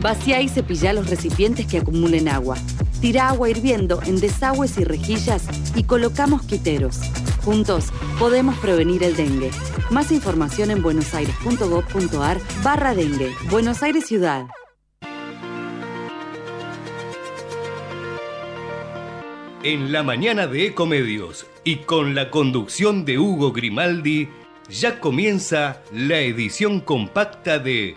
Vacía y cepilla los recipientes que acumulen agua. Tira agua hirviendo en desagües y rejillas y colocamos quiteros. Juntos podemos prevenir el dengue. Más información en buenosaires.gov.ar barra dengue. Buenos Aires Ciudad. En la mañana de Ecomedios y con la conducción de Hugo Grimaldi, ya comienza la edición compacta de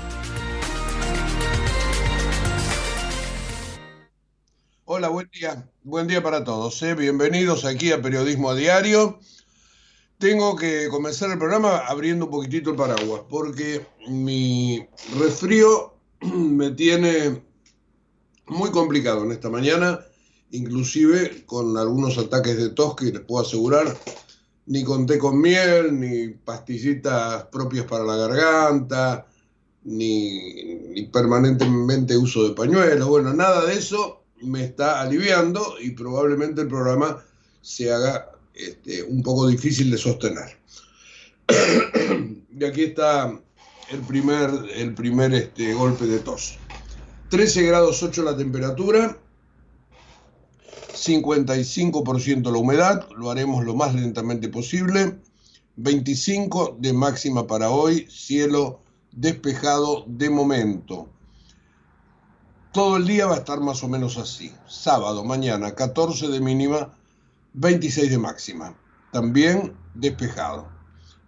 Hola, buen día. Buen día para todos. ¿eh? Bienvenidos aquí a Periodismo a Diario. Tengo que comenzar el programa abriendo un poquitito el paraguas, porque mi resfrío me tiene muy complicado en esta mañana, inclusive con algunos ataques de tos que les puedo asegurar, ni con té con miel, ni pastillitas propias para la garganta, ni, ni permanentemente uso de pañuelos, bueno, nada de eso me está aliviando y probablemente el programa se haga este, un poco difícil de sostener. y aquí está el primer, el primer este, golpe de tos. 13 grados 8 la temperatura, 55% la humedad, lo haremos lo más lentamente posible. 25 de máxima para hoy, cielo despejado de momento. Todo el día va a estar más o menos así. Sábado, mañana, 14 de mínima, 26 de máxima. También despejado.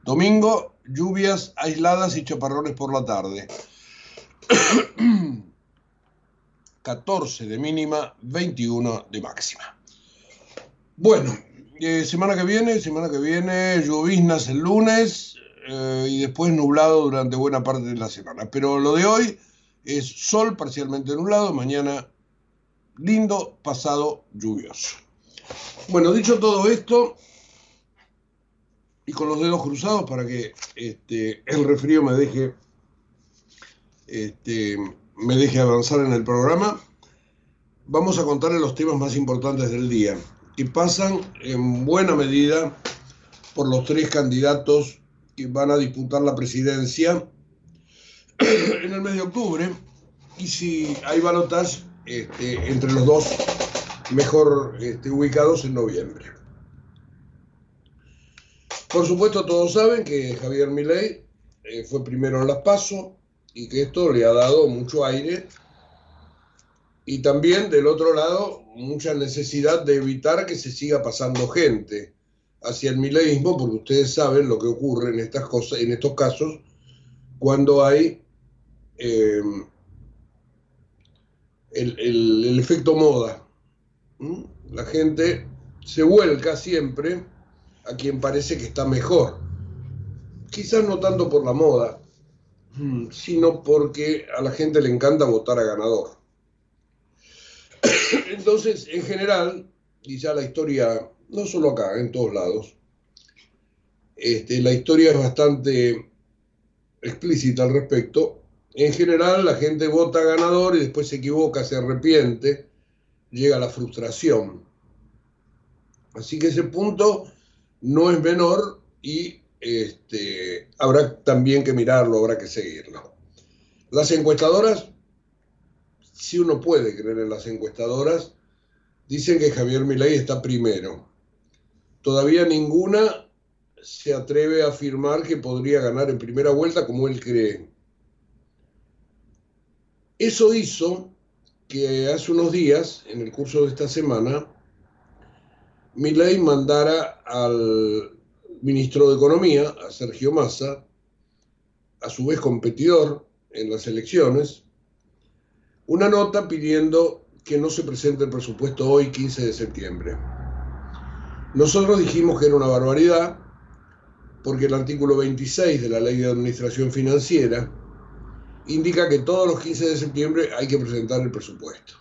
Domingo, lluvias aisladas y chaparrones por la tarde. 14 de mínima, 21 de máxima. Bueno, eh, semana que viene, semana que viene, lloviznas el lunes eh, y después nublado durante buena parte de la semana. Pero lo de hoy es sol parcialmente nublado, mañana lindo, pasado lluvioso. Bueno, dicho todo esto, y con los dedos cruzados para que este, el refrío me deje, este, me deje avanzar en el programa, vamos a contarle los temas más importantes del día, que pasan en buena medida por los tres candidatos que van a disputar la presidencia en el mes de octubre y si hay balotas este, entre los dos mejor este, ubicados en noviembre. Por supuesto todos saben que Javier Milei eh, fue primero en las PASO y que esto le ha dado mucho aire y también del otro lado mucha necesidad de evitar que se siga pasando gente hacia el mileísmo, porque ustedes saben lo que ocurre en estas cosas, en estos casos, cuando hay eh, el, efecto moda. La gente se vuelca siempre a quien parece que está mejor. Quizás no tanto por la moda, sino porque a la gente le encanta votar a ganador. Entonces, en general, y ya la historia, no solo acá, en todos lados, este, la historia es bastante explícita al respecto, en general la gente vota ganador y después se equivoca, se arrepiente, llega la frustración. Así que ese punto no es menor y este, habrá también que mirarlo, habrá que seguirlo. Las encuestadoras, si uno puede creer en las encuestadoras, dicen que Javier Milei está primero. Todavía ninguna se atreve a afirmar que podría ganar en primera vuelta como él cree. Eso hizo que hace unos días, en el curso de esta semana, Milei mandara al ministro de Economía, a Sergio Massa, a su vez competidor en las elecciones, una nota pidiendo que no se presente el presupuesto hoy, 15 de septiembre. Nosotros dijimos que era una barbaridad, porque el artículo 26 de la Ley de Administración Financiera indica que todos los 15 de septiembre hay que presentar el presupuesto.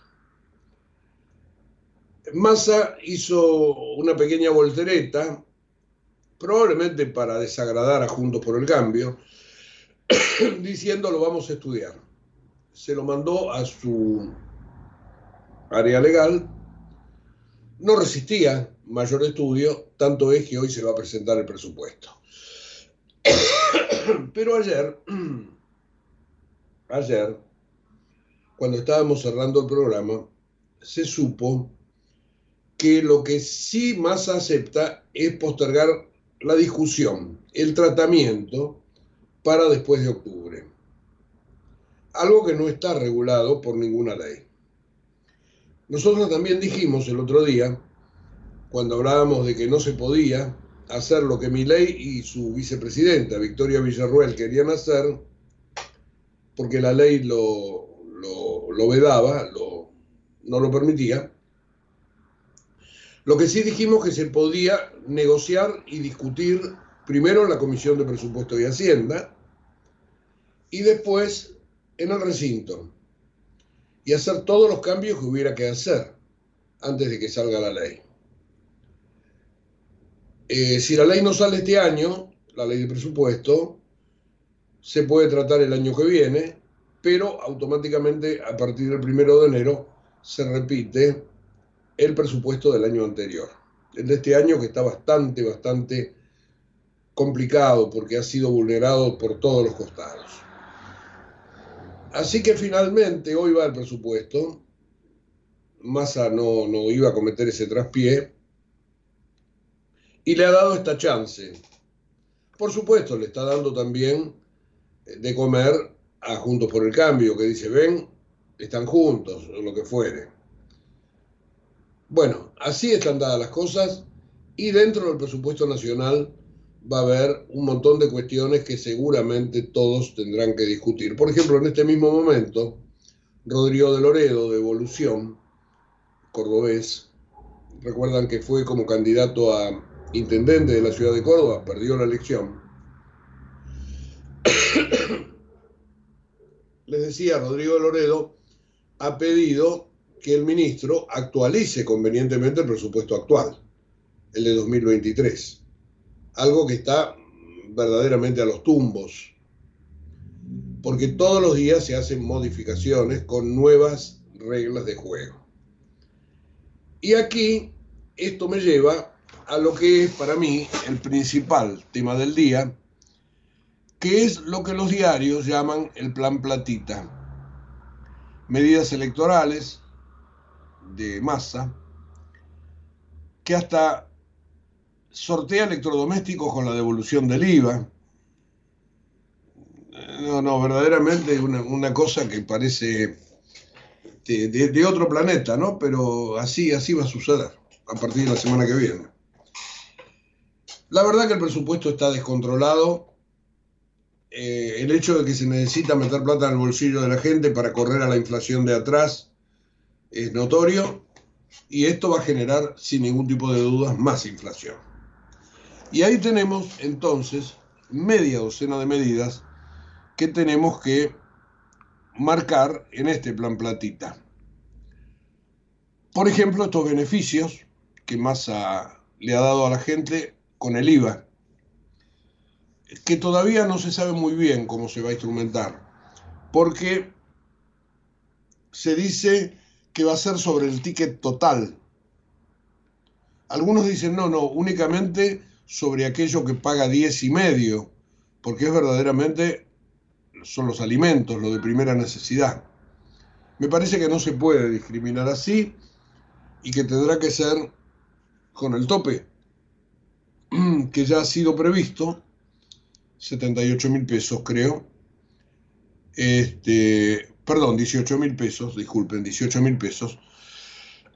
Massa hizo una pequeña voltereta, probablemente para desagradar a Juntos por el Cambio, diciendo lo vamos a estudiar. Se lo mandó a su área legal, no resistía mayor estudio, tanto es que hoy se va a presentar el presupuesto. Pero ayer, ayer, cuando estábamos cerrando el programa, se supo que lo que sí más acepta es postergar la discusión, el tratamiento para después de octubre. Algo que no está regulado por ninguna ley. Nosotros también dijimos el otro día, cuando hablábamos de que no se podía hacer lo que Milei y su vicepresidenta, Victoria Villarruel, querían hacer, porque la ley lo, lo, vedaba, lo, no lo permitía. Lo que sí dijimos que se podía negociar y discutir primero en la Comisión de Presupuesto y Hacienda y después en el recinto y hacer todos los cambios que hubiera que hacer antes de que salga la ley. Eh, si la ley no sale este año, la ley de presupuesto, se puede tratar el año que viene, pero automáticamente a partir del primero de enero se repite el presupuesto del año anterior. El de este año que está bastante, bastante complicado porque ha sido vulnerado por todos los costados. Así que finalmente hoy va el presupuesto. Massa no, no iba a cometer ese traspié y le ha dado esta chance. Por supuesto, le está dando también de comer a Juntos por el Cambio, que dice, ven, están juntos, o lo que fuere. Bueno, así están dadas las cosas y dentro del presupuesto nacional va a haber un montón de cuestiones que seguramente todos tendrán que discutir. Por ejemplo, en este mismo momento, Rodrigo de Loredo, de Evolución, cordobés, recuerdan que fue como candidato a intendente de la ciudad de Córdoba, perdió la elección. Les decía, Rodrigo Loredo ha pedido que el ministro actualice convenientemente el presupuesto actual, el de 2023, algo que está verdaderamente a los tumbos, porque todos los días se hacen modificaciones con nuevas reglas de juego. Y aquí esto me lleva a lo que es para mí el principal tema del día, que es lo que los diarios llaman el plan platita. Medidas electorales de masa que hasta sortea electrodomésticos con la devolución del IVA. No, no, verdaderamente una, cosa que parece de, de, otro planeta, ¿no? Pero así, así va a suceder a partir de la semana que viene. La verdad que el presupuesto está descontrolado. Eh, el hecho de que se necesita meter plata en el bolsillo de la gente para correr a la inflación de atrás es notorio y esto va a generar, sin ningún tipo de dudas, más inflación. Y ahí tenemos entonces media docena de medidas que tenemos que marcar en este plan platita. Por ejemplo, estos beneficios que Massa le ha dado a la gente con el IVA, que todavía no se sabe muy bien cómo se va a instrumentar, porque se dice que va a ser sobre el ticket total. Algunos dicen, no, no, únicamente sobre aquello que paga 10 y medio, porque es verdaderamente, son los alimentos, lo de primera necesidad. Me parece que no se puede discriminar así y que tendrá que ser con el tope que ya ha sido previsto, 78 mil pesos creo, este, perdón, 18 mil pesos, disculpen, 18 mil pesos,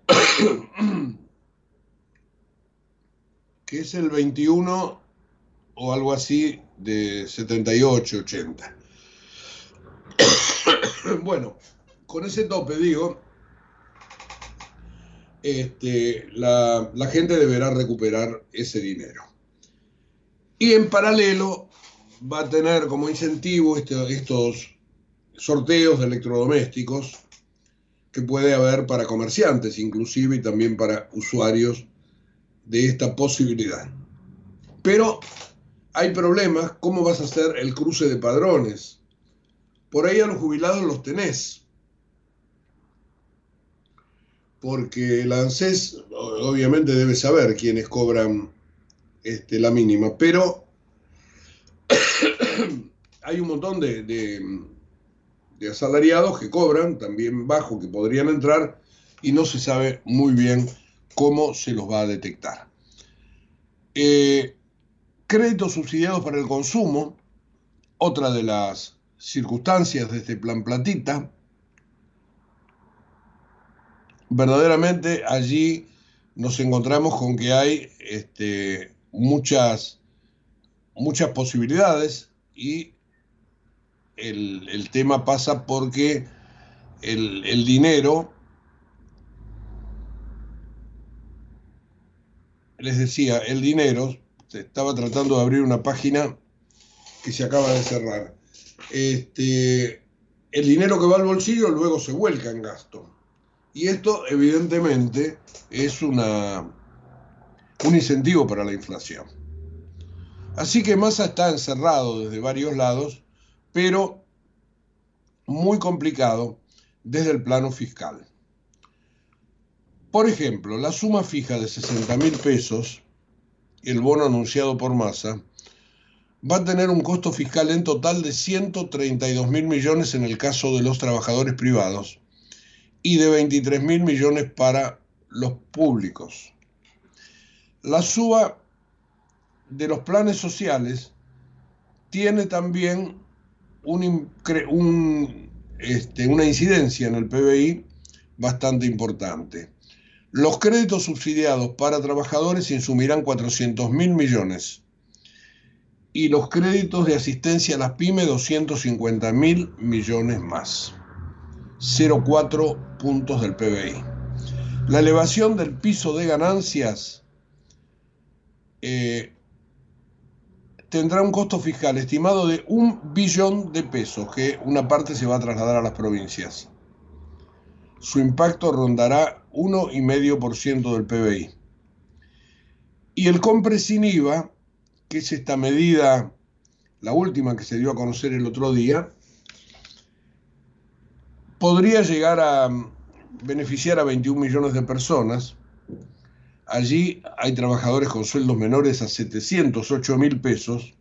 que es el 21 o algo así de 78, 80. bueno, con ese tope digo, este, la, la, gente deberá recuperar ese dinero. Y en paralelo va a tener como incentivo este, estos sorteos de electrodomésticos que puede haber para comerciantes inclusive y también para usuarios de esta posibilidad. Pero hay problemas, ¿cómo vas a hacer el cruce de padrones? Por ahí a los jubilados los tenés. Porque el ANSES obviamente debe saber quiénes cobran este, la mínima, pero hay un montón de, de asalariados que cobran también bajo, que podrían entrar y no se sabe muy bien cómo se los va a detectar. Eh, créditos subsidiados para el consumo, otra de las circunstancias de este plan platita. Verdaderamente allí nos encontramos con que hay este, muchas, muchas posibilidades y el, tema pasa porque el, dinero, les decía, el dinero, estaba tratando de abrir una página que se acaba de cerrar. Este, el dinero que va al bolsillo luego se vuelca en gasto. Y esto evidentemente es una, un incentivo para la inflación. Así que Massa está encerrado desde varios lados pero muy complicado desde el plano fiscal. Por ejemplo, la suma fija de 60 mil pesos, el bono anunciado por Massa, va a tener un costo fiscal en total de 132 mil millones en el caso de los trabajadores privados y de 23 mil millones para los públicos. La suba de los planes sociales tiene también este, una incidencia en el PBI bastante importante. Los créditos subsidiados para trabajadores insumirán 400 mil millones y los créditos de asistencia a las pymes 250 mil millones más. 0,4 puntos del PBI. La elevación del piso de ganancias eh, tendrá un costo fiscal estimado de un billón de pesos, que una parte se va a trasladar a las provincias. Su impacto rondará 1,5% del PBI. Y el compre sin IVA, que es esta medida, la última que se dio a conocer el otro día, podría llegar a beneficiar a 21 millones de personas Allí hay trabajadores con sueldos menores a 708 mil pesos,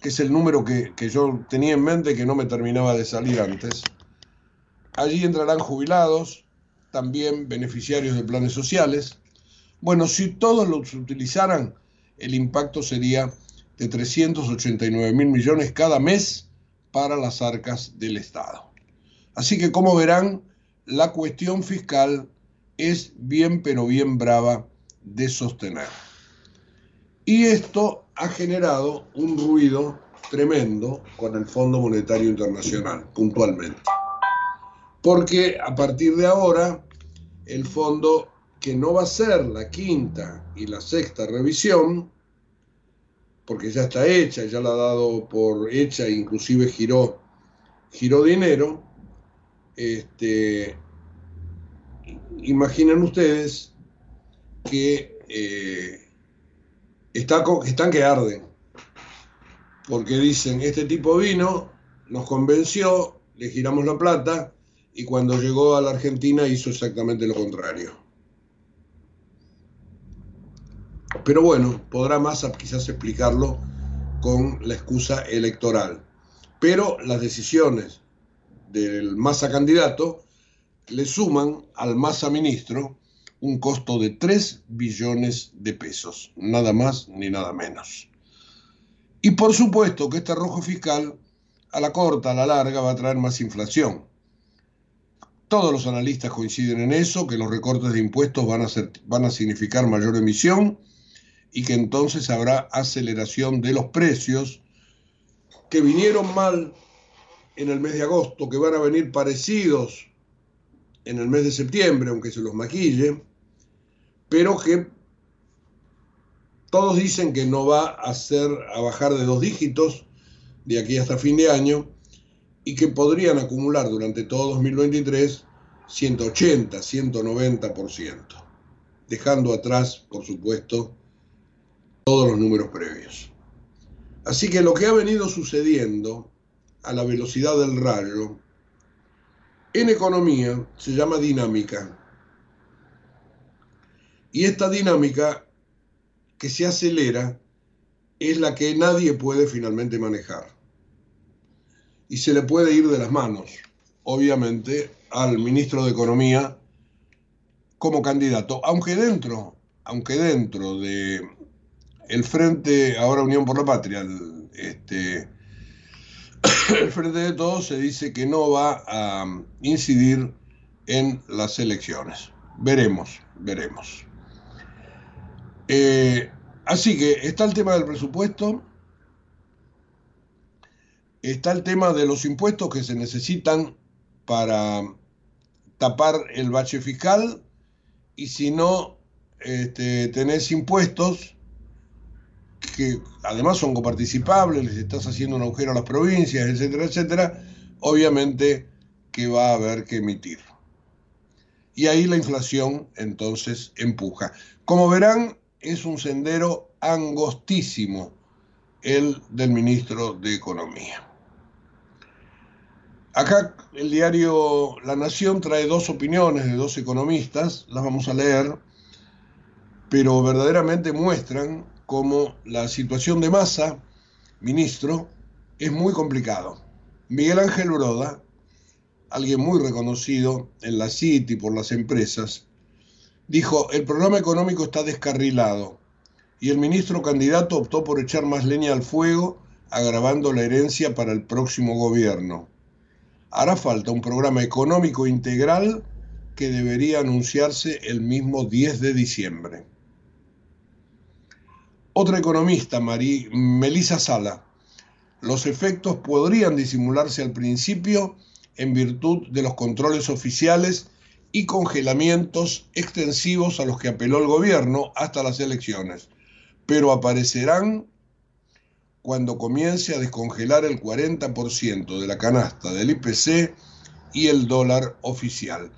que es el número que, yo tenía en mente que no me terminaba de salir antes. Allí entrarán jubilados, también beneficiarios de planes sociales. Bueno, si todos los utilizaran, el impacto sería de 389 mil millones cada mes para las arcas del Estado. Así que como verán, la cuestión fiscal es bien pero bien brava de sostener. Y esto ha generado un ruido tremendo con el Fondo Monetario Internacional, puntualmente. Porque a partir de ahora, el fondo, que no va a ser la quinta y la sexta revisión, porque ya está hecha, ya la ha dado por hecha, inclusive giró, dinero, este, imaginen ustedes que eh, están que arden, porque dicen, este tipo vino, nos convenció, le giramos la plata y cuando llegó a la Argentina hizo exactamente lo contrario. Pero bueno, podrá Massa quizás explicarlo con la excusa electoral. Pero las decisiones del Massa candidato le suman al Massa ministro un costo de 3 billones de pesos, nada más ni nada menos. Y por supuesto que este rojo fiscal a la corta, a la larga, va a traer más inflación. Todos los analistas coinciden en eso, que los recortes de impuestos van a, ser, van a significar mayor emisión y que entonces habrá aceleración de los precios que vinieron mal en el mes de agosto, que van a venir parecidos en el mes de septiembre, aunque se los maquille, pero que todos dicen que no va a ser a bajar de dos dígitos de aquí hasta fin de año y que podrían acumular durante todo 2023 180, 190%, dejando atrás, por supuesto, todos los números previos. Así que lo que ha venido sucediendo a la velocidad del rayo en economía se llama dinámica. Y esta dinámica que se acelera es la que nadie puede finalmente manejar. Y se le puede ir de las manos, obviamente, al ministro de Economía como candidato, aunque dentro, aunque dentro de el Frente, ahora Unión por la Patria, el, este, el Frente de Todos se dice que no va a incidir en las elecciones. Veremos, veremos. Eh, así que está el tema del presupuesto, está el tema de los impuestos que se necesitan para tapar el bache fiscal y si no este, tenés impuestos que además son coparticipables, les estás haciendo un agujero a las provincias, etcétera, etcétera, obviamente que va a haber que emitir. Y ahí la inflación entonces empuja. Como verán, es un sendero angostísimo el del ministro de Economía. Acá el diario La Nación trae dos opiniones de dos economistas, las vamos a leer, pero verdaderamente muestran cómo la situación de masa, ministro, es muy complicado. Miguel Ángel Broda, alguien muy reconocido en la City por las empresas, dijo, el programa económico está descarrilado y el ministro candidato optó por echar más leña al fuego, agravando la herencia para el próximo gobierno. Hará falta un programa económico integral que debería anunciarse el mismo 10 de diciembre. Otra economista, Marí, Melissa Sala, los efectos podrían disimularse al principio en virtud de los controles oficiales y congelamientos extensivos a los que apeló el gobierno hasta las elecciones, pero aparecerán cuando comience a descongelar el 40% de la canasta del IPC y el dólar oficial.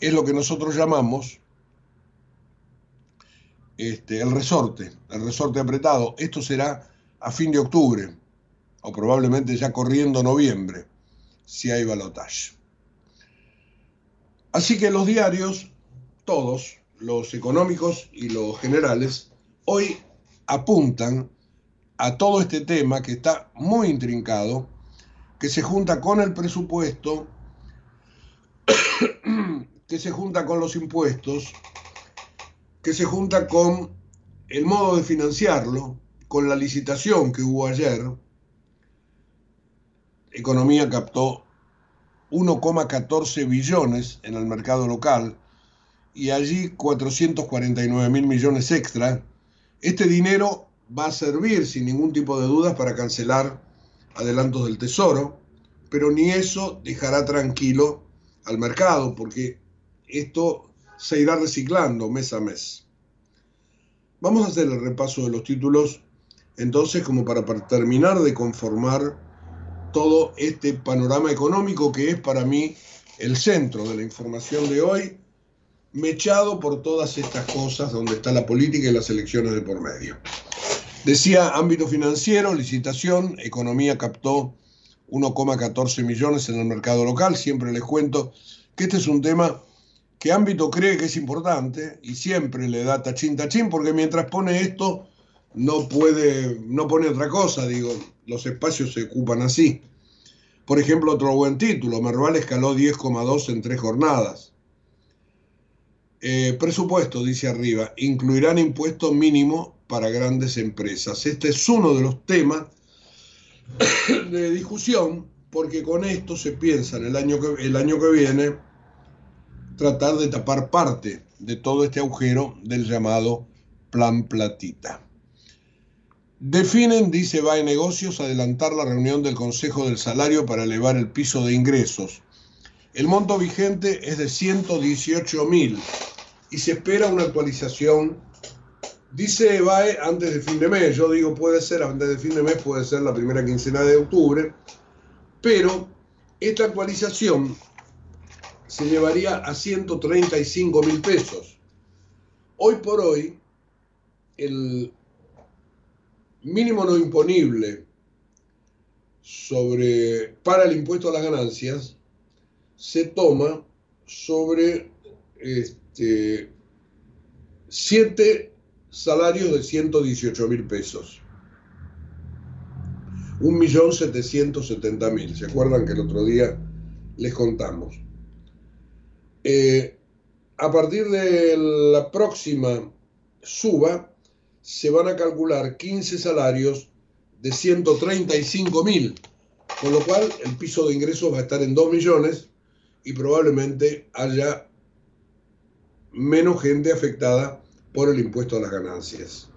Es lo que nosotros llamamos este, el resorte, el resorte apretado. Esto será a fin de octubre o probablemente ya corriendo noviembre, si hay balotaje. Así que los diarios, todos, los económicos y los generales, hoy apuntan a todo este tema que está muy intrincado, que se junta con el presupuesto, que se junta con los impuestos, que se junta con el modo de financiarlo, con la licitación que hubo ayer. Economía captó 1,14 billones en el mercado local y allí 449 mil millones extra. Este dinero va a servir sin ningún tipo de dudas para cancelar adelantos del Tesoro, pero ni eso dejará tranquilo al mercado, porque esto se irá reciclando mes a mes. Vamos a hacer el repaso de los títulos, entonces, como para terminar de conformar todo este panorama económico que es para mí el centro de la información de hoy, mechado por todas estas cosas donde está la política y las elecciones de por medio. Decía ámbito financiero, licitación, economía captó 1,14 millones en el mercado local. Siempre les cuento que este es un tema que ámbito cree que es importante y siempre le da tachín tachín porque mientras pone esto no puede, no pone otra cosa, digo, los espacios se ocupan así. Por ejemplo, otro buen título, Merval escaló 10,2 en tres jornadas. Eh, presupuesto, dice arriba, incluirán impuesto mínimo para grandes empresas. Este es uno de los temas de discusión, porque con esto se piensa en el año que, el año que viene tratar de tapar parte de todo este agujero del llamado Plan Platita. Definen, dice va en Negocios, adelantar la reunión del Consejo del Salario para elevar el piso de ingresos. El monto vigente es de 118 mil y se espera una actualización. Dice EVAE antes de fin de mes, yo digo puede ser antes de fin de mes, puede ser la primera quincena de octubre, pero esta actualización se llevaría a 135 mil pesos. Hoy por hoy, el mínimo no imponible sobre, para el impuesto a las ganancias se toma sobre este, siete salarios de 118 mil pesos. 1.770.000. ¿Se acuerdan que el otro día les contamos? Eh, a partir de la próxima suba, se van a calcular 15 salarios de 135 mil, con lo cual el piso de ingresos va a estar en 2 millones y probablemente haya menos gente afectada por el impuesto a las ganancias.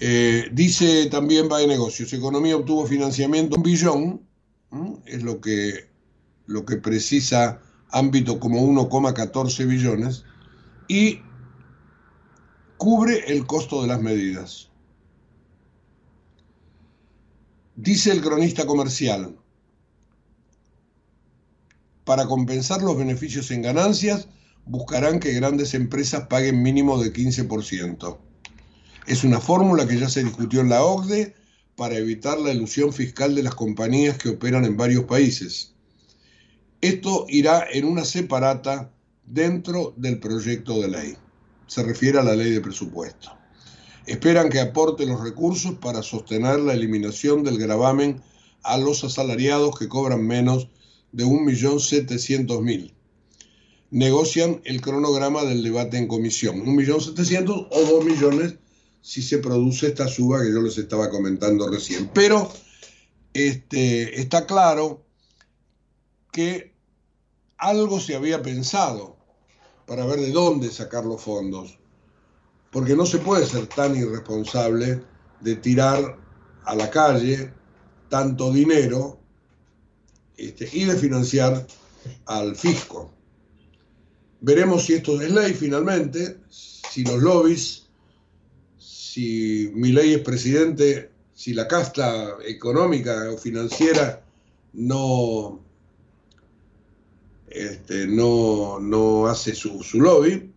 Eh, dice también va de negocios, economía obtuvo financiamiento un billón, es lo que, lo que precisa ámbito como 1,14 billones, y cubre el costo de las medidas. Dice el cronista comercial, para compensar los beneficios en ganancias, buscarán que grandes empresas paguen mínimo de 15%. Es una fórmula que ya se discutió en la OCDE para evitar la ilusión fiscal de las compañías que operan en varios países. Esto irá en una separata dentro del proyecto de ley se refiere a la ley de presupuesto. Esperan que aporte los recursos para sostener la eliminación del gravamen a los asalariados que cobran menos de 1.700.000. Negocian el cronograma del debate en comisión, 1.700.000 o 2 millones si se produce esta suba que yo les estaba comentando recién. Pero este, está claro que algo se había pensado para ver de dónde sacar los fondos. Porque no se puede ser tan irresponsable de tirar a la calle tanto dinero este, y de financiar al fisco. Veremos si esto es ley finalmente, si los lobbies, si mi ley es presidente, si la casta económica o financiera no, este, no, hace su, lobby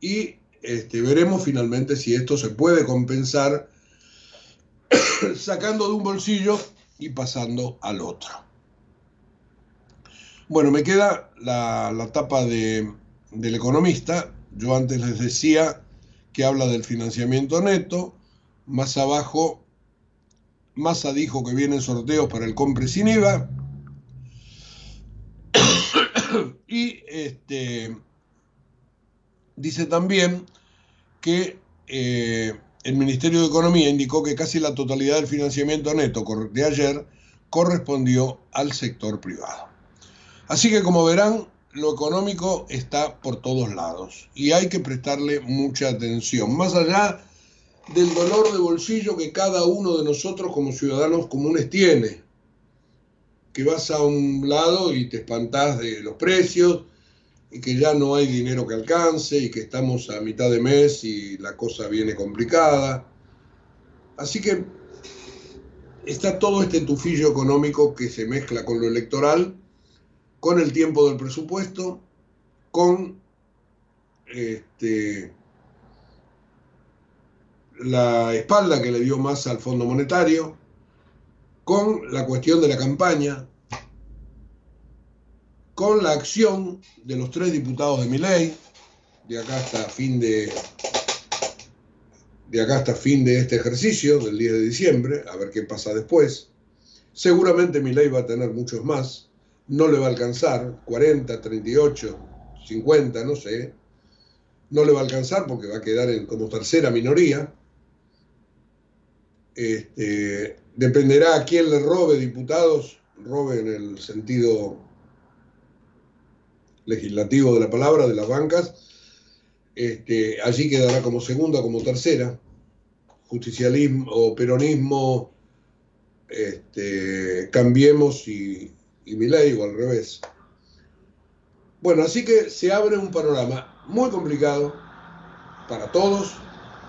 y este, veremos finalmente si esto se puede compensar sacando de un bolsillo y pasando al otro. Bueno, me queda la, tapa de, del economista. Yo antes les decía que habla del financiamiento neto. Más abajo, Massa dijo que vienen sorteos para el compre sin IVA. Y este, dice también que eh, el Ministerio de Economía indicó que casi la totalidad del financiamiento neto de ayer correspondió al sector privado. Así que como verán, lo económico está por todos lados y hay que prestarle mucha atención, más allá del dolor de bolsillo que cada uno de nosotros como ciudadanos comunes tiene que vas a un lado y te espantás de los precios y que ya no hay dinero que alcance y que estamos a mitad de mes y la cosa viene complicada. Así que está todo este tufillo económico que se mezcla con lo electoral, con el tiempo del presupuesto, con este, la espalda que le dio más al Fondo Monetario, con la cuestión de la campaña, con la acción de los tres diputados de mi ley, de acá hasta fin de, de acá hasta fin de este ejercicio, del 10 de diciembre, a ver qué pasa después. Seguramente mi ley va a tener muchos más, no le va a alcanzar, 40, 38, 50, no sé. No le va a alcanzar porque va a quedar como tercera minoría. Este, dependerá a quién le robe diputados, robe en el sentido legislativo de la palabra, de las bancas, este, allí quedará como segunda, como tercera, justicialismo o peronismo, este, cambiemos y, y mi ley o al revés. Bueno, así que se abre un panorama muy complicado para todos,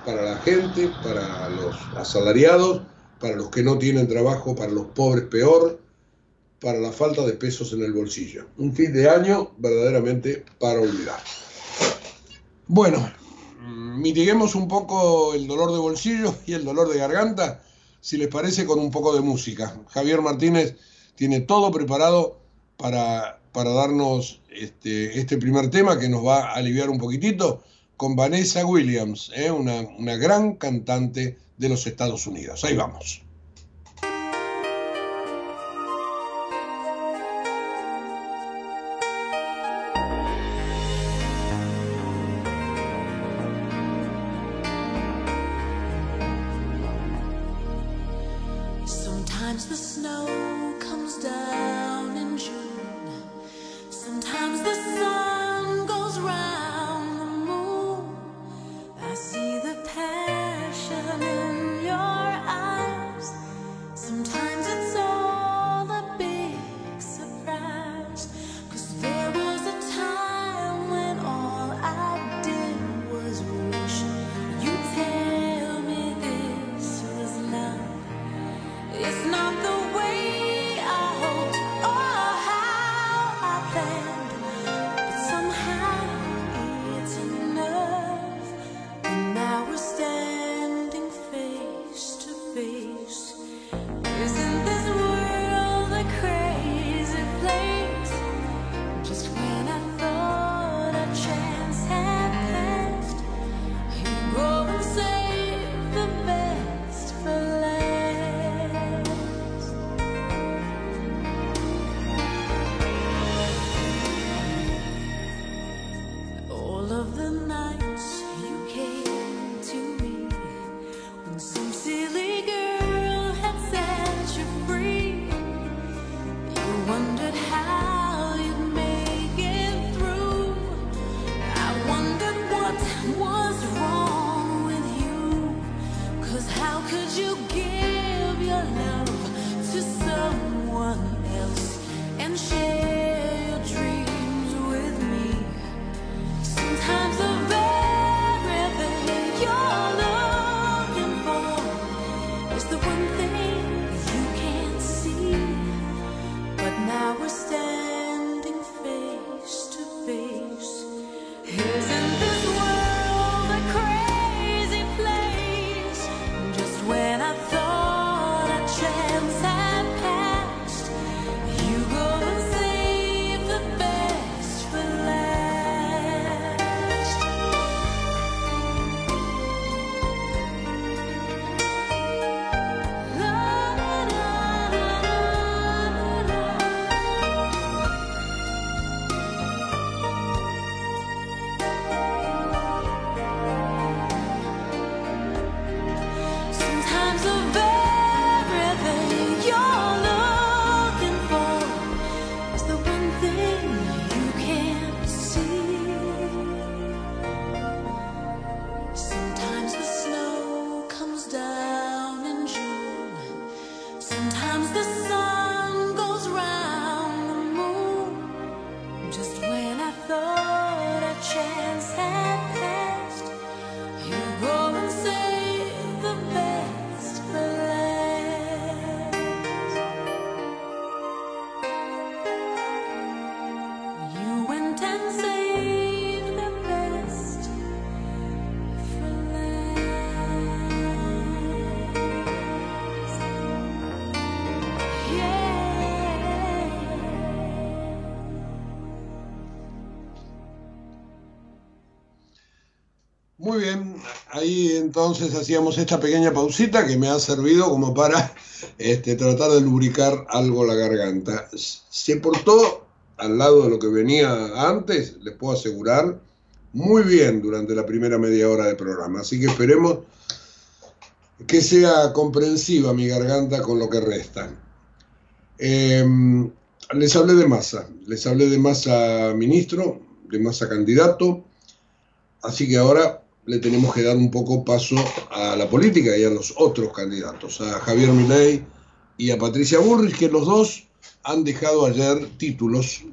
para la gente, para los asalariados, para los que no tienen trabajo, para los pobres peor, para la falta de pesos en el bolsillo. Un fin de año verdaderamente para olvidar. Bueno, mitiguemos un poco el dolor de bolsillo y el dolor de garganta, si les parece, con un poco de música. Javier Martínez tiene todo preparado para, para darnos este, este primer tema que nos va a aliviar un poquitito con Vanessa Williams, ¿eh? una, una gran cantante de los Estados Unidos. Ahí vamos. Entonces hacíamos esta pequeña pausita que me ha servido como para este, tratar de lubricar algo la garganta. Se portó al lado de lo que venía antes, les puedo asegurar, muy bien durante la primera media hora de programa. Así que esperemos que sea comprensiva mi garganta con lo que resta. Em, les hablé de masa, les hablé de masa ministro, de masa candidato, así que ahora le tenemos que dar un poco paso a la política y a los otros candidatos, a Javier Milei y a Patricia Burris, que los dos han dejado ayer títulos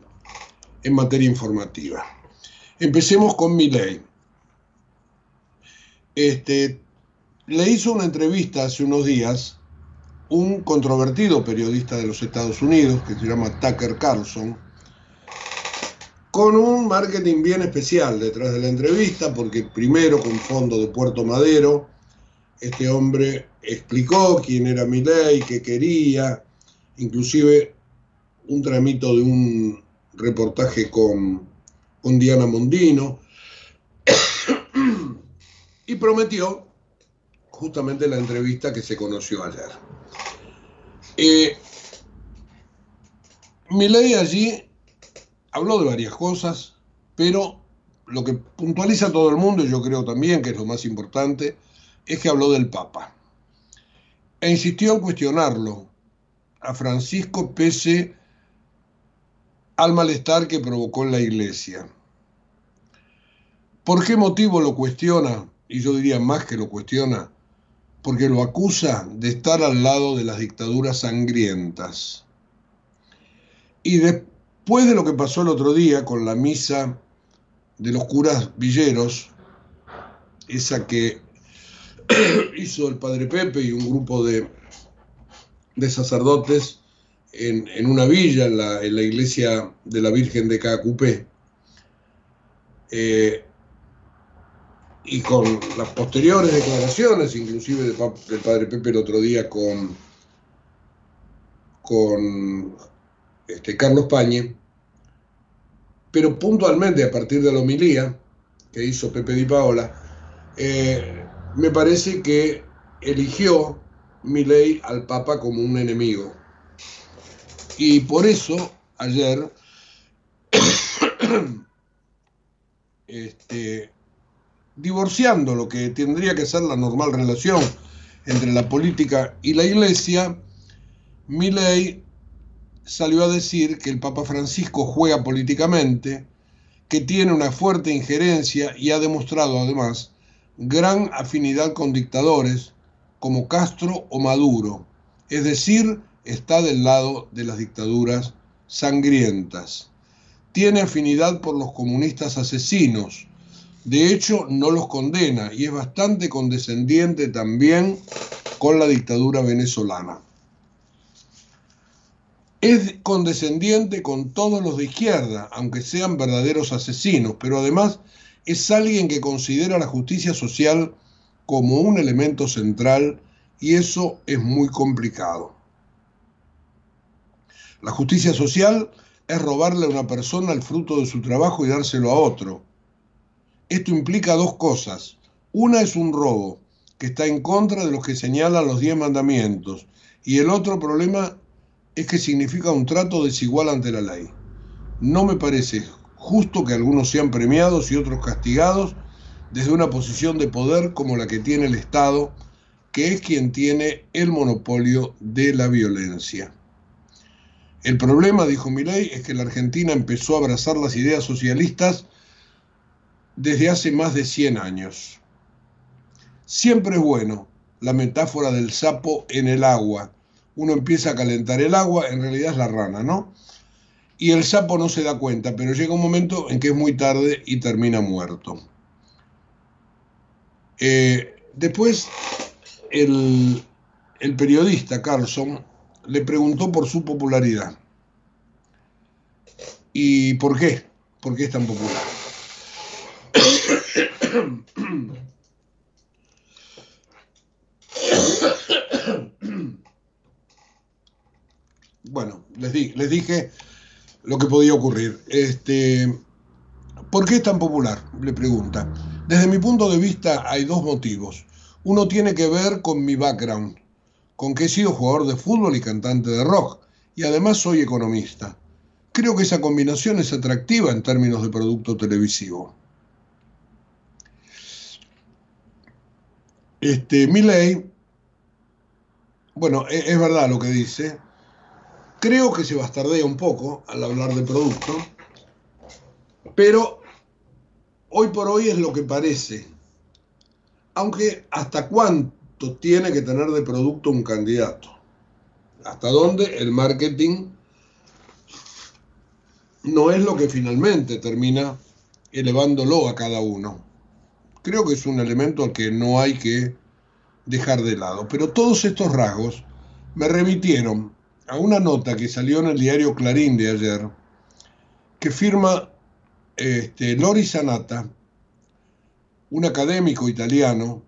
en materia informativa. Empecemos con Milei. Este, le hizo una entrevista hace unos días un controvertido periodista de los Estados Unidos que se llama Tucker Carlson, con un marketing bien especial detrás de la entrevista, porque primero con fondo de Puerto Madero, este hombre explicó quién era Milei, qué quería, inclusive un tramito de un reportaje con, con Diana Mondino, y prometió justamente la entrevista que se conoció ayer. Eh, Milei allí habló de varias cosas, pero lo que puntualiza todo el mundo, y yo creo también que es lo más importante, es que habló del Papa. E insistió en cuestionarlo a Francisco pese al malestar que provocó en la iglesia. ¿Por qué motivo lo cuestiona? Y yo diría más que lo cuestiona, porque lo acusa de estar al lado de las dictaduras sangrientas. Y después de lo que pasó el otro día con la misa de los curas villeros, esa que hizo el padre Pepe y un grupo de, de sacerdotes en, en, una villa, en la, en la, iglesia de la Virgen de Cacupé, eh, y con las posteriores declaraciones, inclusive del, del, padre Pepe el otro día con, con este, Carlos Pañe, pero puntualmente a partir de la homilía que hizo Pepe Di Paola, eh, me parece que eligió Milei al Papa como un enemigo. Y por eso ayer este, divorciando lo que tendría que ser la normal relación entre la política y la iglesia, Milley salió a decir que el Papa Francisco juega políticamente, que tiene una fuerte injerencia y ha demostrado además gran afinidad con dictadores como Castro o Maduro, es decir, está del lado de las dictaduras sangrientas. Tiene afinidad por los comunistas asesinos, de hecho, no los condena y es bastante condescendiente también con la dictadura venezolana. Es condescendiente con todos los de izquierda, aunque sean verdaderos asesinos, pero además es alguien que considera la justicia social como un elemento central y eso es muy complicado. La justicia social es robarle a una persona el fruto de su trabajo y dárselo a otro esto implica dos cosas. Una es un robo, que está en contra de los que señalan los diez mandamientos, y el otro problema es que significa un trato desigual ante la ley. No me parece justo que algunos sean premiados y otros castigados desde una posición de poder como la que tiene el Estado, que es quien tiene el monopolio de la violencia. El problema, dijo Milei, es que la Argentina empezó a abrazar las ideas socialistas desde hace más de 100 años. Siempre es bueno la metáfora del sapo en el agua. Uno empieza a calentar el agua, en realidad es la rana, ¿no? Y el sapo no se da cuenta, pero llega un momento en que es muy tarde y termina muerto. Eh, después, el, el periodista Carlson le preguntó por su popularidad. ¿Y por qué? ¿Por qué es tan popular? Bueno, les, di, les dije lo que podía ocurrir. Este, ¿Por qué es tan popular? Le pregunta. Desde mi punto de vista hay dos motivos. Uno tiene que ver con mi background, con que he sido jugador de fútbol y cantante de rock, y además soy economista. Creo que esa combinación es atractiva en términos de producto televisivo. Este, Milley, bueno, es, es verdad lo que dice. Creo que se bastardea un poco al hablar de producto, pero hoy por hoy es lo que parece. Aunque hasta cuánto tiene que tener de producto un candidato. Hasta dónde el marketing no es lo que finalmente termina elevándolo a cada uno. Creo que es un elemento al que no hay que dejar de lado. Pero todos estos rasgos me remitieron a una nota que salió en el diario Clarín de ayer, que firma este, Lori Sanata, un académico italiano,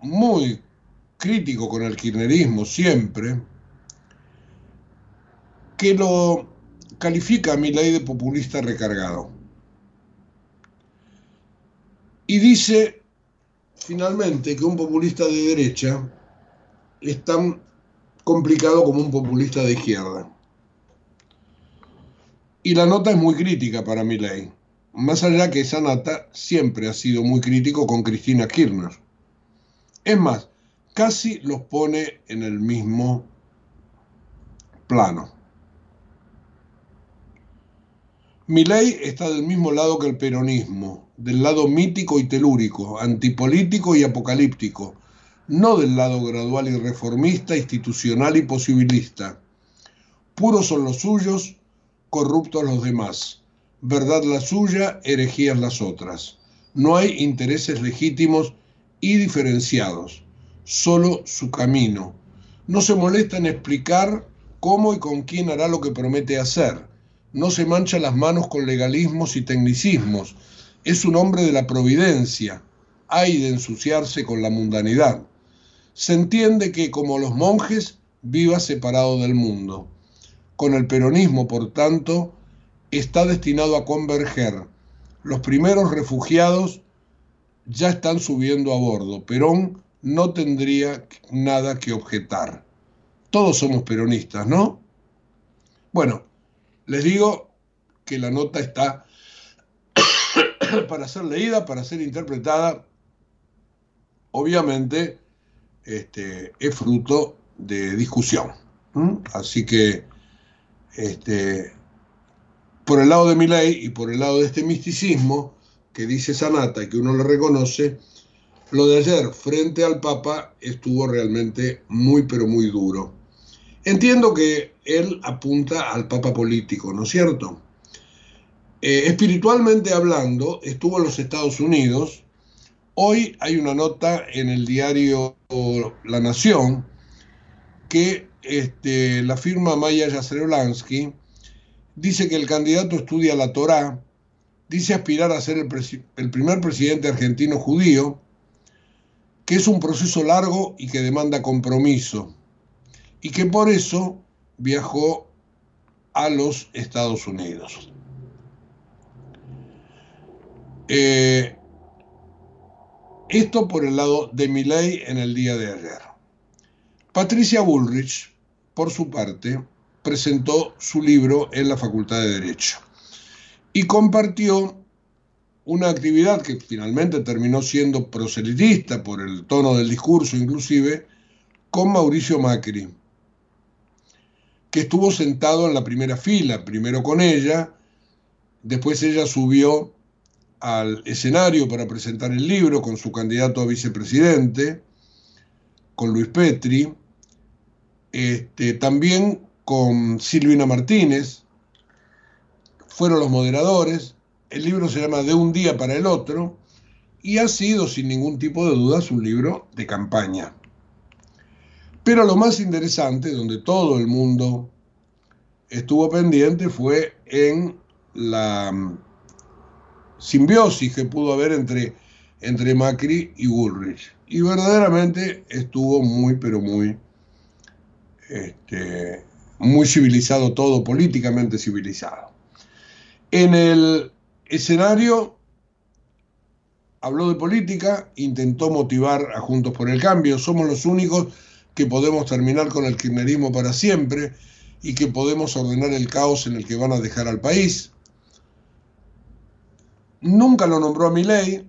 muy crítico con el kirchnerismo siempre, que lo califica a mi ley de populista recargado. Y dice finalmente que un populista de derecha es tan complicado como un populista de izquierda. Y la nota es muy crítica para mi ley. Más allá que esa nota siempre ha sido muy crítico con Cristina Kirchner. Es más, casi los pone en el mismo plano. Mi ley está del mismo lado que el peronismo, del lado mítico y telúrico, antipolítico y apocalíptico, no del lado gradual y reformista, institucional y posibilista. Puros son los suyos, corruptos los demás. Verdad la suya, herejías las otras. No hay intereses legítimos y diferenciados, solo su camino. No se molesta en explicar cómo y con quién hará lo que promete hacer no se mancha las manos con legalismos y tecnicismos, es un hombre de la providencia, hay de ensuciarse con la mundanidad. Se entiende que, como los monjes, viva separado del mundo. Con el peronismo, por tanto, está destinado a converger. Los primeros refugiados ya están subiendo a bordo. Perón no tendría nada que objetar. Todos somos peronistas, ¿no? Bueno, les digo que la nota está para ser leída, para ser interpretada. Obviamente, este, es fruto de discusión. Así que, este, por el lado de mi ley y por el lado de este misticismo que dice Sanata y que uno le reconoce, lo de ayer frente al Papa estuvo realmente muy, pero muy duro. Entiendo que él apunta al Papa político, ¿no es cierto? Eh, espiritualmente hablando, estuvo en los Estados Unidos. Hoy hay una nota en el diario La Nación que este, la firma Maya Yasrelansky dice que el candidato estudia la Torá, dice aspirar a ser el, el primer presidente argentino judío, que es un proceso largo y que demanda compromiso y que por eso viajó a los Estados Unidos. Eh, esto por el lado de mi ley en el día de ayer. Patricia Bullrich, por su parte, presentó su libro en la Facultad de Derecho y compartió una actividad que finalmente terminó siendo proselitista por el tono del discurso inclusive, con Mauricio Macri, que estuvo sentado en la primera fila, primero con ella, después ella subió al escenario para presentar el libro con su candidato a vicepresidente, con Luis Petri, este, también con Silvina Martínez, fueron los moderadores, el libro se llama De un día para el otro y ha sido sin ningún tipo de dudas un libro de campaña. Pero lo más interesante, donde todo el mundo estuvo pendiente, fue en la simbiosis que pudo haber entre, entre Macri y Bullrich. Y verdaderamente estuvo muy, pero muy, este, muy civilizado todo, políticamente civilizado. En el escenario habló de política, intentó motivar a Juntos por el Cambio. Somos los únicos que podemos terminar con el kirchnerismo para siempre y que podemos ordenar el caos en el que van a dejar al país. Nunca lo nombró a Milei,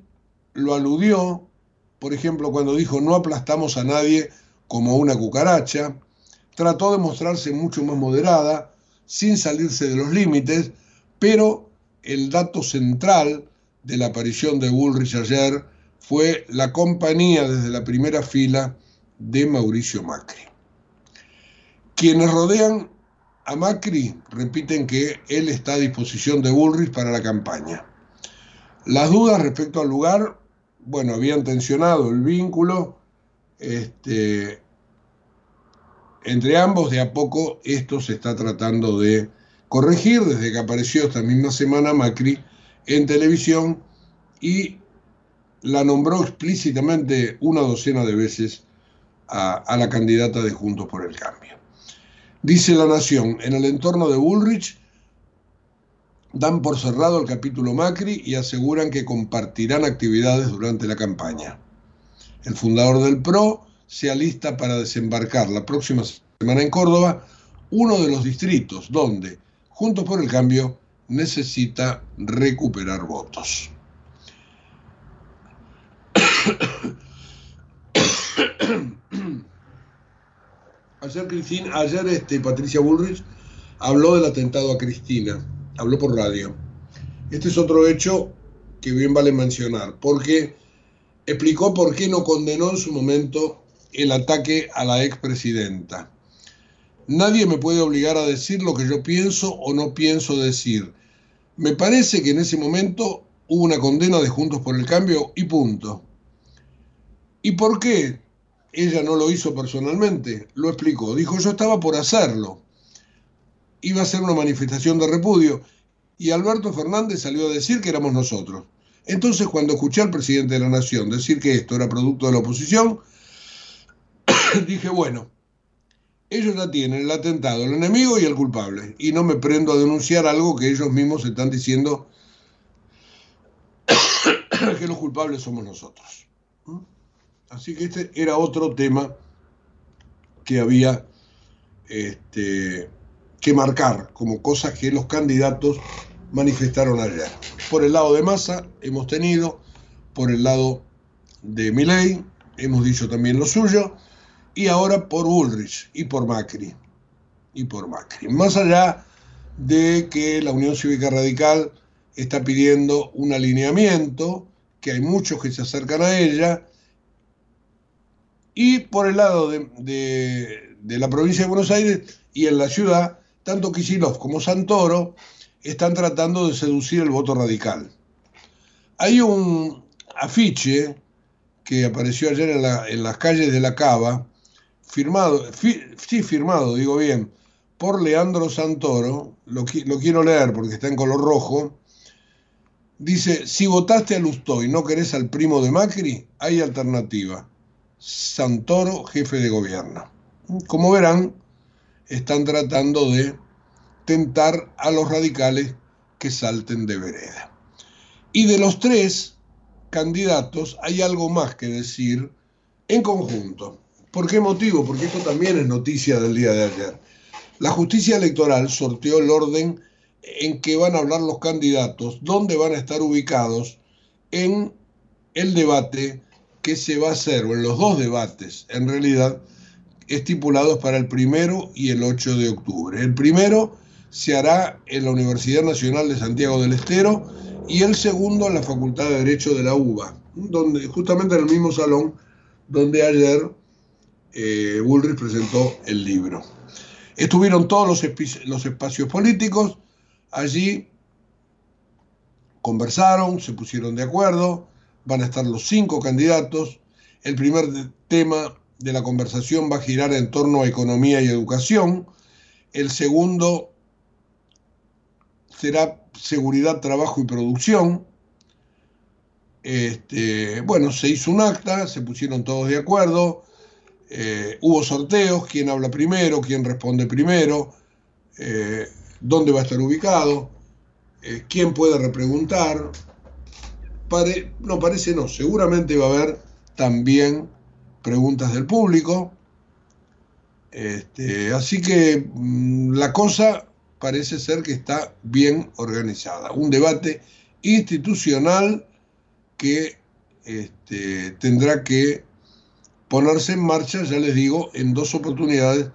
lo aludió, por ejemplo, cuando dijo no aplastamos a nadie como una cucaracha, trató de mostrarse mucho más moderada, sin salirse de los límites, pero el dato central de la aparición de Bullrich ayer fue la compañía desde la primera fila de Mauricio Macri. Quienes rodean a Macri repiten que él está a disposición de Bullrich para la campaña. Las dudas respecto al lugar, bueno, habían tensionado el vínculo este, entre ambos, de a poco esto se está tratando de corregir desde que apareció esta misma semana Macri en televisión y la nombró explícitamente una docena de veces a, la candidata de Juntos por el Cambio. Dice La Nación, en el entorno de Bullrich dan por cerrado el capítulo Macri y aseguran que compartirán actividades durante la campaña. El fundador del PRO se alista para desembarcar la próxima semana en Córdoba, uno de los distritos donde, Juntos por el Cambio, necesita recuperar votos. Ayer, Cristina, ayer este, Patricia Bullrich habló del atentado a Cristina, habló por radio. Este es otro hecho que bien vale mencionar, porque explicó por qué no condenó en su momento el ataque a la expresidenta. Nadie me puede obligar a decir lo que yo pienso o no pienso decir. Me parece que en ese momento hubo una condena de Juntos por el Cambio y punto. ¿Y por qué ella no lo hizo personalmente? Lo explicó. Dijo, yo estaba por hacerlo. Iba a ser una manifestación de repudio. Y Alberto Fernández salió a decir que éramos nosotros. Entonces, cuando escuché al presidente de la Nación decir que esto era producto de la oposición, dije, bueno, ellos ya tienen el atentado, el enemigo y el culpable. Y no me prendo a denunciar algo que ellos mismos están diciendo que los culpables somos nosotros. ¿Mm? Así que este era otro tema que había este, que marcar como cosas que los candidatos manifestaron ayer. Por el lado de Massa hemos tenido, por el lado de Milei hemos dicho también lo suyo, y ahora por Ulrich y por Macri. Y por Macri. Más allá de que la Unión Cívica Radical está pidiendo un alineamiento, que hay muchos que se acercan a ella, y por el lado de la provincia de Buenos Aires y en la ciudad, tanto Kicillof como Santoro están tratando de seducir el voto radical. Hay un afiche que apareció ayer en, la, las calles de la Cava, firmado, fi, sí, firmado, digo bien, por Leandro Santoro, lo, lo, quiero leer porque está en color rojo, dice, si votaste a Lustó y no querés al primo de Macri, hay alternativa. Santoro, jefe de gobierno. Como verán, están tratando de tentar a los radicales que salten de vereda. Y de los tres candidatos hay algo más que decir en conjunto. ¿Por qué motivo? Porque esto también es noticia del día de ayer. La justicia electoral sorteó el orden en que van a hablar los candidatos, dónde van a estar ubicados en el debate que se va a hacer, o en los dos debates, en realidad, estipulados para el primero y el 8 de octubre. El primero se hará en la Universidad Nacional de Santiago del Estero y el segundo en la Facultad de Derecho de la UBA, donde, justamente en el mismo salón donde ayer eh, Bullrich presentó el libro. Estuvieron todos los, los espacios políticos, allí conversaron, se pusieron de acuerdo, van a estar los cinco candidatos. El primer tema de la conversación va a girar en torno a economía y educación. El segundo será seguridad, trabajo y producción. Este, bueno, se hizo un acta, se pusieron todos de acuerdo, eh, hubo sorteos, quién habla primero, quién responde primero, eh, dónde va a estar ubicado, eh, quién puede repreguntar, pare- no parece, no, seguramente va a haber también preguntas del público. Este, así que mm, la cosa parece ser que está bien organizada. Un debate institucional que este, tendrá que ponerse en marcha, ya les digo, en dos oportunidades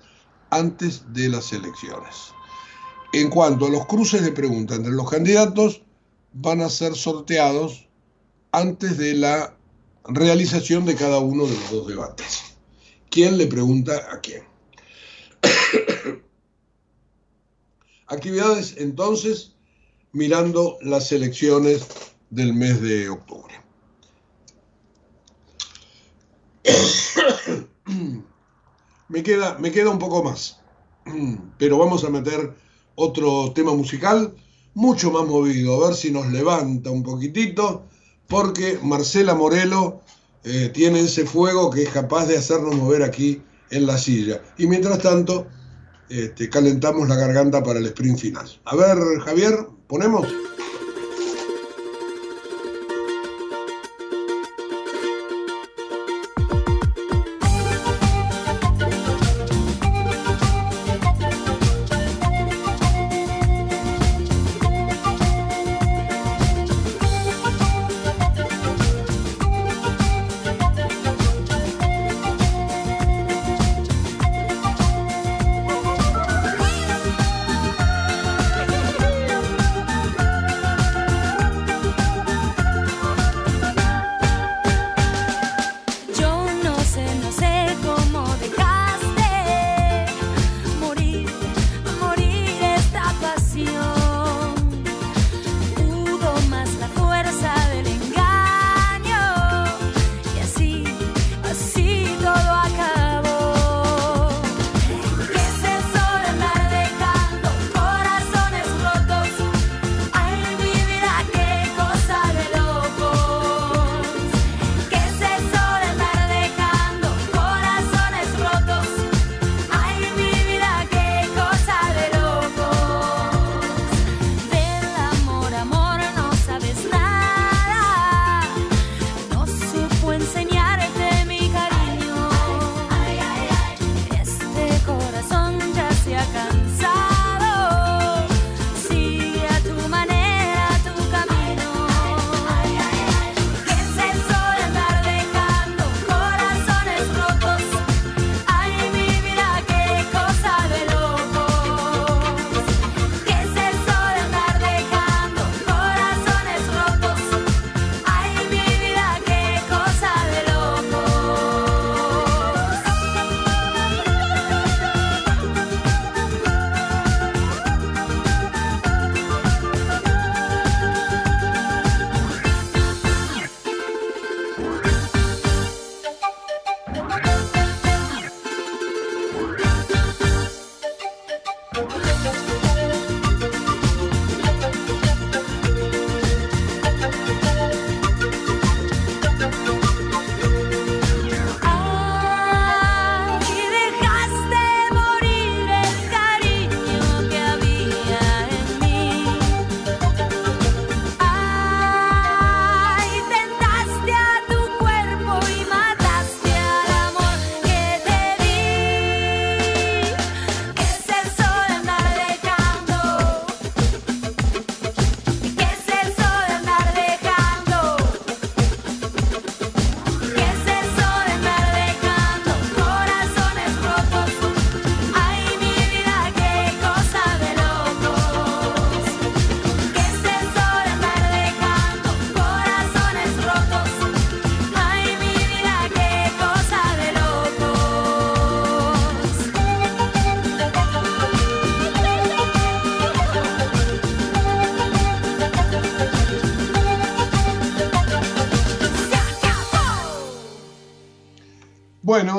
antes de las elecciones. En cuanto a los cruces de preguntas entre los candidatos, van a ser sorteados antes de la realización de cada uno de los dos debates. ¿Quién le pregunta a quién? Actividades entonces mirando las elecciones del mes de octubre. Me queda, me queda un poco más, pero vamos a meter otro tema musical mucho más movido, a ver si nos levanta un poquitito, porque Marcela Morelo eh, tiene ese fuego que es capaz de hacernos mover aquí en la silla. Y mientras tanto, este, calentamos la garganta para el sprint final. A ver, Javier, ponemos.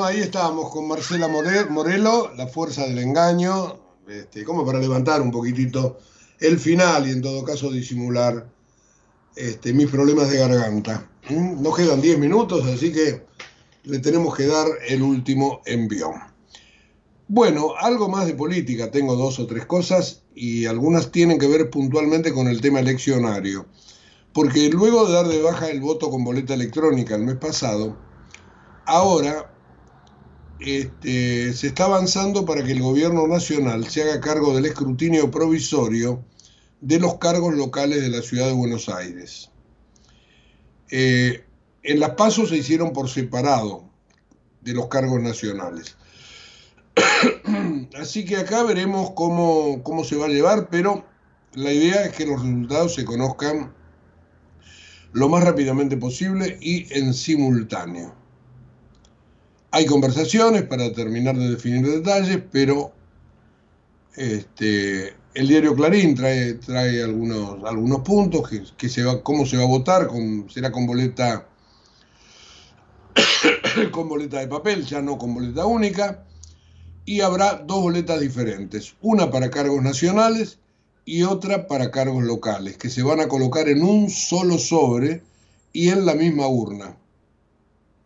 Ahí estábamos con Marcela More- Morelo, La Fuerza del Engaño, este, como para levantar un poquitito el final y en todo caso disimular este, mis problemas de garganta. ¿Mm? Nos quedan 10 minutos, así que le tenemos que dar el último envión. Bueno, algo más de política, tengo dos o tres cosas y algunas tienen que ver puntualmente con el tema eleccionario. porque luego de dar de baja el voto con boleta electrónica el mes pasado, ahora este, se está avanzando para que el gobierno nacional se haga cargo del escrutinio provisorio de los cargos locales de la ciudad de Buenos Aires. Eh, en las pasos se hicieron por separado de los cargos nacionales. Así que acá veremos cómo, cómo se va a llevar, pero la idea es que los resultados se conozcan lo más rápidamente posible y en simultáneo. Hay conversaciones para terminar de definir detalles, pero este, el diario Clarín trae, algunos, puntos, que, cómo se va a votar, será con boleta, con boleta de papel, ya no con boleta única, y habrá dos boletas diferentes, una para cargos nacionales y otra para cargos locales, que se van a colocar en un solo sobre y en la misma urna.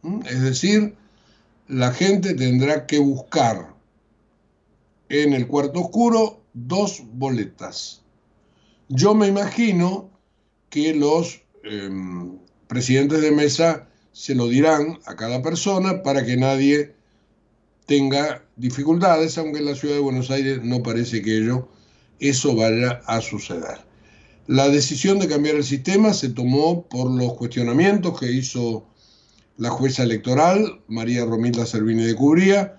¿Mm? Es decir, la gente tendrá que buscar en el cuarto oscuro dos boletas. Yo me imagino que los em, presidentes de mesa se lo dirán a cada persona para que nadie tenga dificultades, aunque en la ciudad de Buenos Aires no parece que ello, eso vaya a suceder. La decisión de cambiar el sistema se tomó por los cuestionamientos que hizo la jueza electoral, María Romilda Servini de Cubría,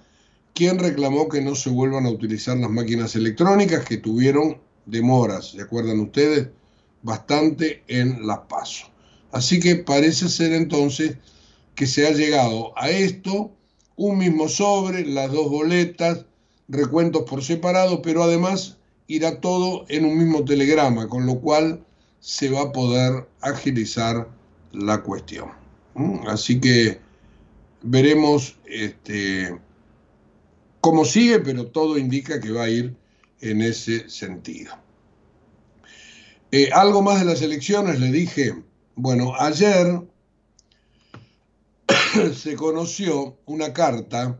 quien reclamó que no se vuelvan a utilizar las máquinas electrónicas que tuvieron demoras, ¿se acuerdan ustedes? Bastante en las pasos. Así que parece ser entonces que se ha llegado a esto, un mismo sobre, las dos boletas, recuentos por separado, pero además irá todo en un mismo telegrama, con lo cual se va a poder agilizar la cuestión. Así que veremos este, cómo sigue, pero todo indica que va a ir en ese sentido. Eh, algo más de las elecciones, le dije, bueno, ayer se conoció una carta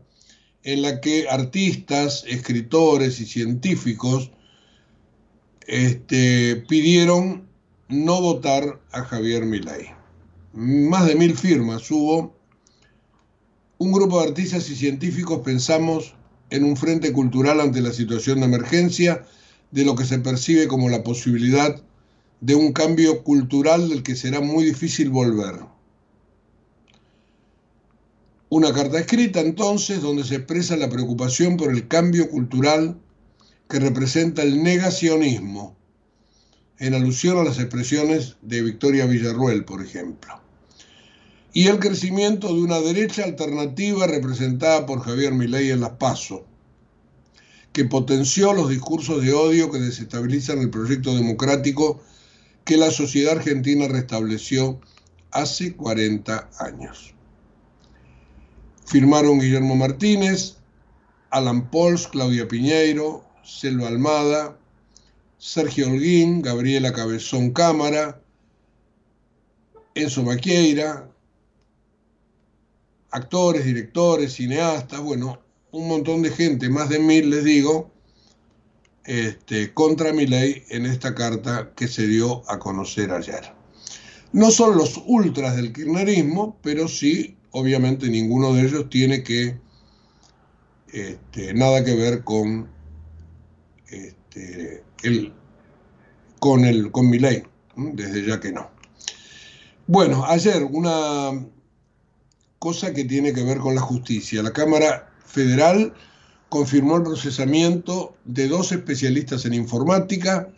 en la que artistas, escritores y científicos este, pidieron no votar a Javier Milei. Más de mil firmas hubo. Un grupo de artistas y científicos pensamos en un frente cultural ante la situación de emergencia de lo que se percibe como la posibilidad de un cambio cultural del que será muy difícil volver. Una carta escrita entonces donde se expresa la preocupación por el cambio cultural que representa el negacionismo, en alusión a las expresiones de Victoria Villarruel, por ejemplo y el crecimiento de una derecha alternativa representada por Javier Milei en las PASO, que potenció los discursos de odio que desestabilizan el proyecto democrático que la sociedad argentina restableció hace 40 años. Firmaron Guillermo Martínez, Alan Pols, Claudia Piñeiro, Selva Almada, Sergio Holguín, Gabriela Cabezón Cámara, Enzo Maquieira, actores, directores, cineastas, bueno, un montón de gente, más de mil les digo, este, contra mi ley en esta carta que se dio a conocer ayer. No son los ultras del kirchnerismo, pero sí, obviamente ninguno de ellos tiene que este, nada que ver con este, el, con el con mi ley, desde ya que no. Bueno, ayer una cosa que tiene que ver con la justicia. La Cámara Federal confirmó el procesamiento de dos especialistas en informática,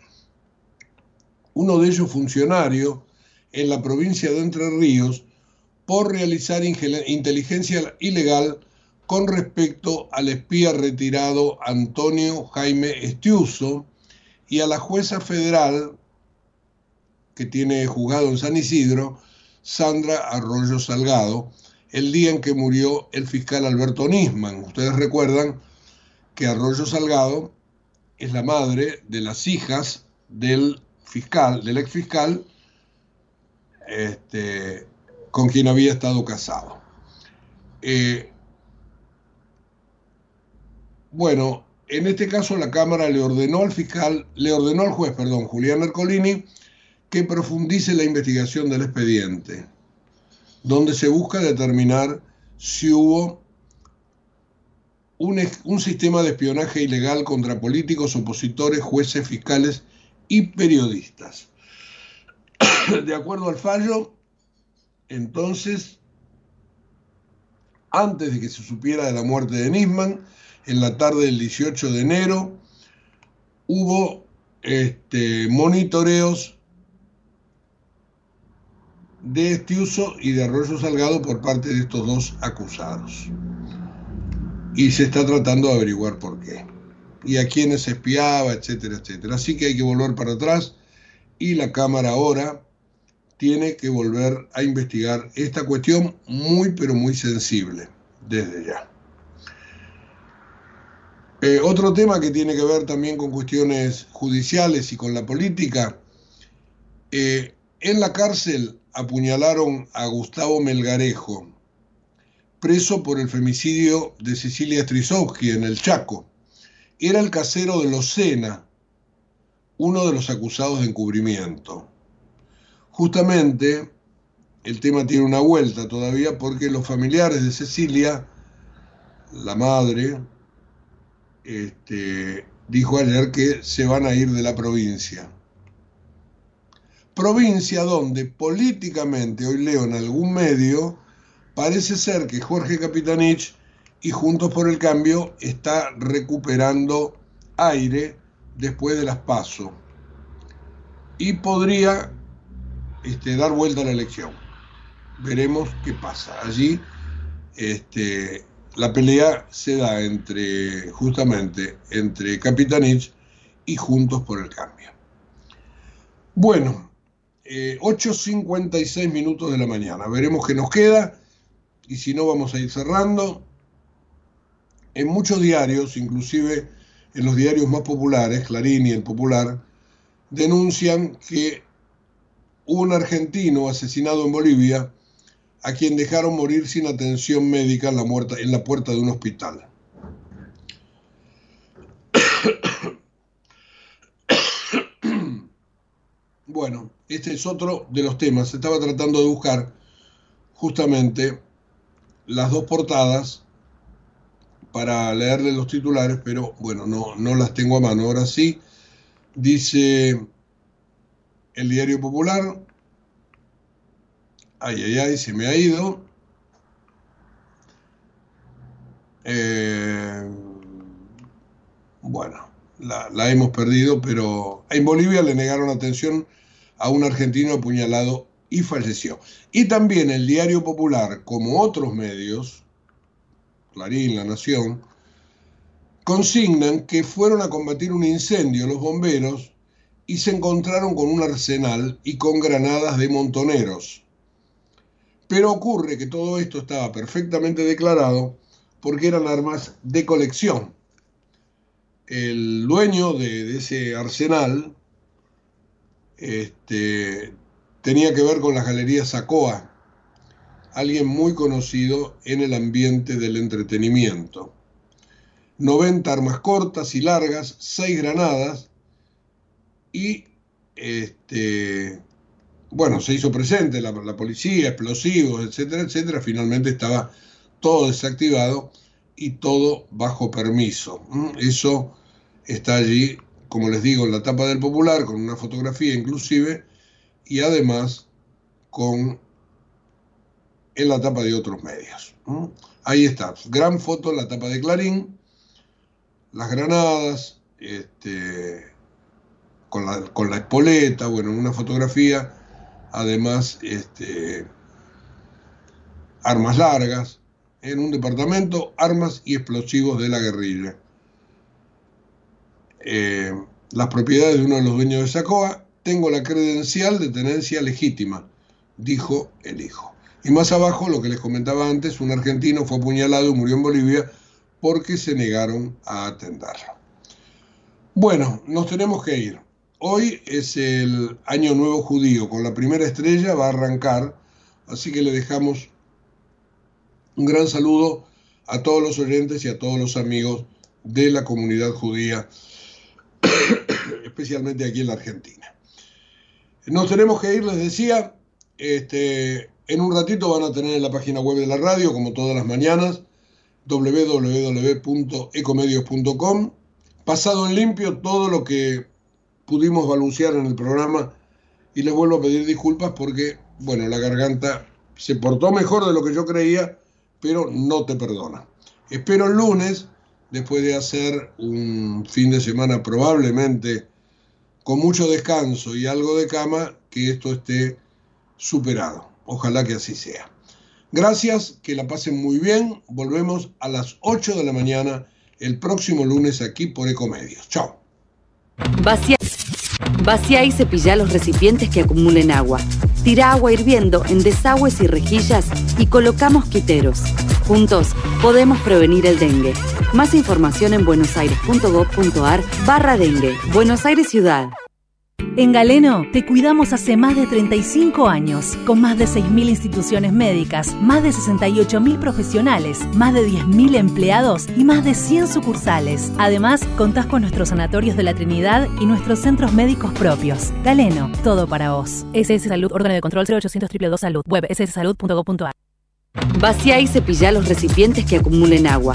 uno de ellos funcionario en la provincia de Entre Ríos, por realizar inteligencia ilegal con respecto al espía retirado Antonio Jaime Estiuso y a la jueza federal que tiene juzgado en San Isidro, Sandra Arroyo Salgado, el día en que murió el fiscal Alberto Nisman. Ustedes recuerdan que Arroyo Salgado es la madre de las hijas del fiscal, del ex fiscal, este, con quien había estado casado. Eh, bueno, en este caso la Cámara le ordenó al fiscal, le ordenó al juez, perdón, Julián Ercolini, que profundice la investigación del expediente, donde se busca determinar si hubo un, sistema de espionaje ilegal contra políticos, opositores, jueces, fiscales y periodistas. De acuerdo al fallo, entonces, antes de que se supiera de la muerte de Nisman, en la tarde del 18 de enero, hubo este, monitoreos de Estiuso y de Arroyo Salgado por parte de estos dos acusados. Y se está tratando de averiguar por qué. Y a quiénes se espiaba, etcétera, etcétera. Así que hay que volver para atrás y la Cámara ahora tiene que volver a investigar esta cuestión muy, pero muy sensible desde ya. Eh, otro tema que tiene que ver también con cuestiones judiciales y con la política. Eh, en la cárcel apuñalaron a Gustavo Melgarejo, preso por el femicidio de Cecilia Strisowski en el Chaco. Era el casero de Locena, uno de los acusados de encubrimiento. Justamente el tema tiene una vuelta todavía porque los familiares de Cecilia, la madre, este, dijo ayer que se van a ir de la provincia. Provincia donde políticamente, hoy leo en algún medio, parece ser que Jorge Capitanich y Juntos por el Cambio está recuperando aire después de las PASO y podría este, dar vuelta a la elección. Veremos qué pasa. Allí este, la pelea se da entre, justamente, entre Capitanich y Juntos por el Cambio. Bueno, 8.56 eh, minutos de la mañana. Veremos qué nos queda y si no vamos a ir cerrando. En muchos diarios, inclusive en los diarios más populares, Clarín y El Popular, denuncian que un argentino asesinado en Bolivia a quien dejaron morir sin atención médica en la puerta de un hospital. Bueno, este es otro de los temas. Estaba tratando de buscar justamente las dos portadas para leerle los titulares, pero bueno, no, no las tengo a mano. Ahora sí, dice el diario popular, ay, ay, ay, se me ha ido. Eh, bueno, la, la, hemos perdido, pero en Bolivia le negaron atención a un argentino apuñalado y falleció. Y también el diario popular, como otros medios, Clarín, La Nación, consignan que fueron a combatir un incendio los bomberos y se encontraron con un arsenal y con granadas de montoneros. Pero ocurre que todo esto estaba perfectamente declarado porque eran armas de colección. El dueño de, ese arsenal este, tenía que ver con la galería Sacoa, alguien muy conocido en el ambiente del entretenimiento. 90 armas cortas y largas, 6 granadas y este, bueno, se hizo presente la, la, policía, explosivos, etcétera, etcétera. Finalmente estaba todo desactivado y todo bajo permiso. Eso está allí, como les digo, en la tapa del Popular, con una fotografía inclusive, y además con en la tapa de otros medios. Ahí está, gran foto en la tapa de Clarín, las granadas, este, con la, espoleta, bueno, una fotografía, además, este, armas largas, en un departamento, armas y explosivos de la guerrilla. Eh, las propiedades de uno de los dueños de Sacoa, tengo la credencial de tenencia legítima, dijo el hijo. Y más abajo, lo que les comentaba antes, un argentino fue apuñalado y murió en Bolivia porque se negaron a atenderlo. Bueno, nos tenemos que ir. Hoy es el Año Nuevo Judío, con la primera estrella va a arrancar, así que le dejamos un gran saludo a todos los oyentes y a todos los amigos de la comunidad judía, especialmente aquí en la Argentina. Nos tenemos que ir, les decía. Este, en un ratito van a tener en la página web de la radio, como todas las mañanas, www.ecomedios.com. Pasado en limpio todo lo que pudimos balancear en el programa y les vuelvo a pedir disculpas porque, bueno, la garganta se portó mejor de lo que yo creía, pero no te perdona. Espero el lunes, después de hacer un fin de semana probablemente con mucho descanso y algo de cama, que esto esté superado. Ojalá que así sea. Gracias, que la pasen muy bien. Volvemos a las 8 de la mañana el próximo lunes aquí por Ecomedios. Chao. Vacía, vacía y cepilla los recipientes que acumulen agua. Tira agua hirviendo en desagües y rejillas y colocamos quiteros. Juntos podemos prevenir el dengue. Más información en buenosaires.gov.ar barra dengue. Buenos Aires Ciudad. En Galeno te cuidamos hace más de 35 años, con más de 6.000 instituciones médicas, más de 68.000 profesionales, más de 10.000 empleados y más de 100 sucursales. Además, contás con nuestros sanatorios de la Trinidad y nuestros centros médicos propios. Galeno, todo para vos. SS Salud, órgano de control 0800 222 Salud, web sssalud.gov.ar. Vacía y cepilla los recipientes que acumulen agua.